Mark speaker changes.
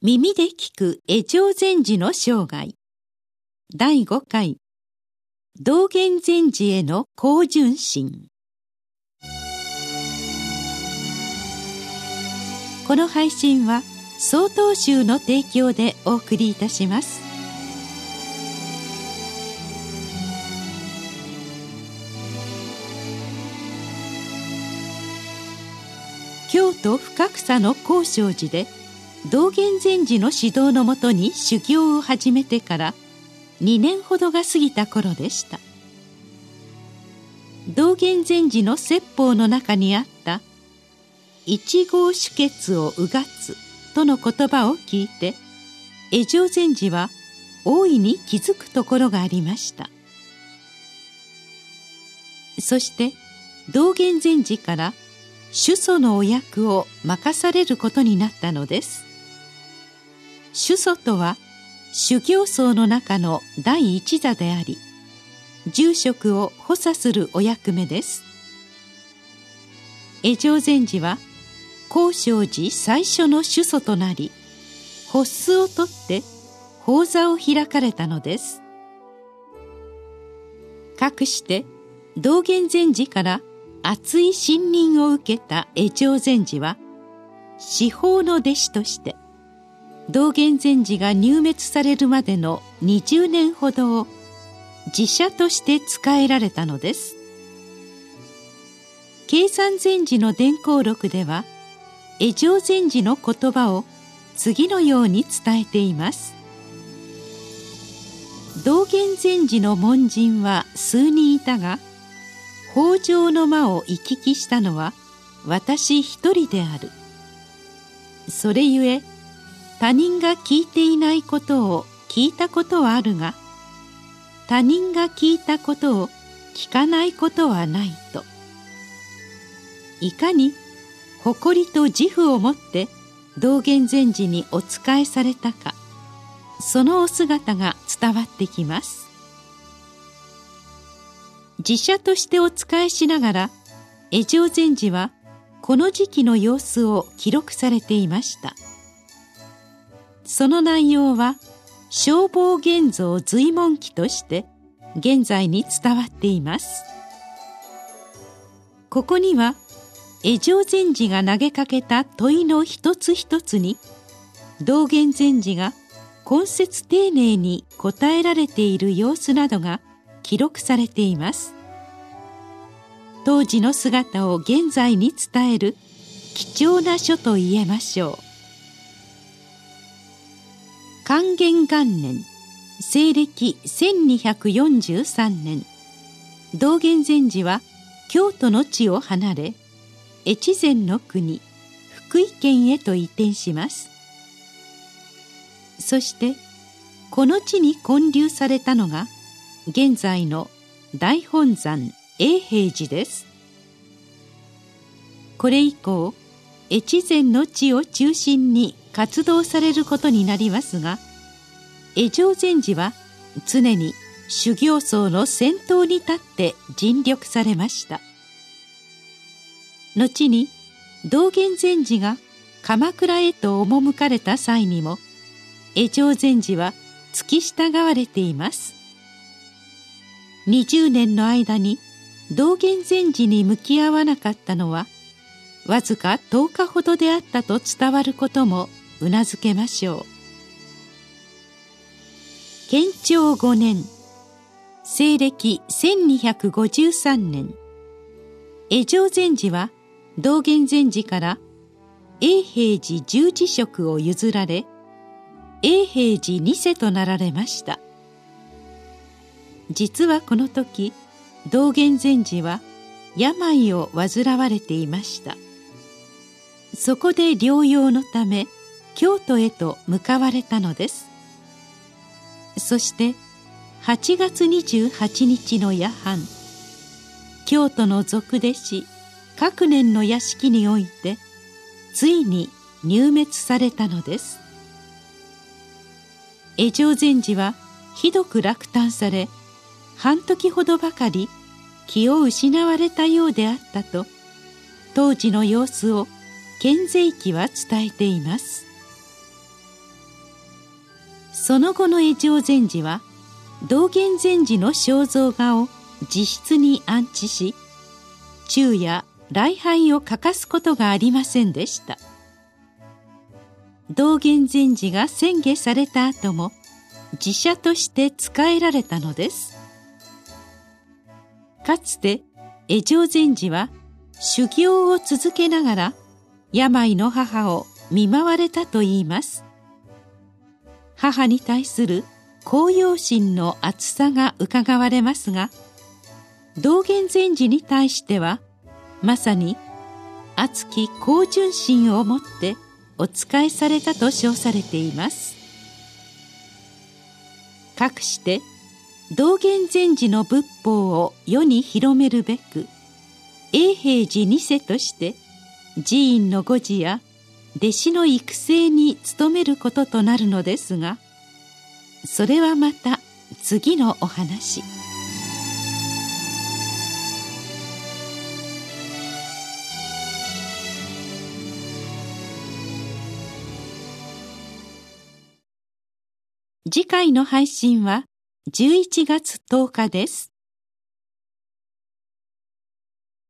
Speaker 1: 耳で聞く江上禅師の生涯。第5回。道元禅師への高純心。この配信は曹洞宗の提供でお送りいたします。京都深草の高尚寺で道元禅師の指導のもとに修行を始めてから2年ほどが過ぎた頃でした。道元禅師の説法の中にあった「一号主血をうがつ」との言葉を聞いて江上禅師は大いに気づくところがありました。そして道元禅師から主祖のお役を任されることになったのです。主祖とは修行僧の中の第一座であり住職を補佐するお役目です。江上禅師は高尚寺最初の主祖となり発巣をとって法座を開かれたのです。かくして道元禅師から熱い信任を受けた江上禅師は司法の弟子として「道元禅師が入滅されるまでの20年ほどを自社として仕えられたのです。計算禅師の伝行録では江上禅師の言葉を次のように伝えています。道元禅師の門人は数人いたが北条の間を行き来したのは私一人である。それゆえ他人が聞いていないことを聞いたことはあるが他人が聞いたことを聞かないことはないと。いかに誇りと自負を持って道元禅師にお仕えされたかそのお姿が伝わってきます。自社としてお仕えしながら江上禅師はこの時期の様子を記録されていました「その内容は消防現像随文記として現在に伝わっています。ここには江上禅師が投げかけた問いの一つ一つに道元禅師が根節丁寧に答えられている様子などが記録されています。当時の姿を現在に伝える貴重な書と言えましょう。還元元年西暦1243年道元禅師は京都の地を離れ越前の国福井県へと移転します。そしてこの地に建立されたのが現在の大本山永平寺です。これ以降越前の地を中心に活動されることになりますが江上禅師は常に修行僧の先頭に立って尽力されました。後に道元禅師が鎌倉へと赴かれた際にも江上禅師は付き従われています。20年の間に道元禅師に向き合わなかったのはわずか10日ほどであったと伝わることもうなずけましょう。建長5年西暦1253年。江上禅師は道元禅師から永平寺十字職を譲られ永平寺二世となられました。実はこの時道元禅師は病を患われていました。そこで療養のため京都へと向かわれたのです。そして8月28日の夜半京都の俗弟子各年の屋敷においてついに入滅されたのです。江上禅師はひどく落胆され半時ほどばかり気を失われたようであったと当時の様子を賢税記は伝えています。その後の江上禅師は道元禅師の肖像画を自室に安置し昼夜礼拝を欠かすことがありませんでした。道元禅師が宣下された後も自社として仕えられたのです。かつて江上禅師は修行を続けながら病の母を見舞われたといいます。母に対する高揚心の厚さがうかがわれますが道元禅師に対してはまさに熱き高純心をもってお仕えされたと称されています。かくして道元禅師の仏法を世に広めるべく永平寺二世として寺院の護持や弟子の育成に努めることとなるのですがそれはまた次のお話次回の配信は11月10日です。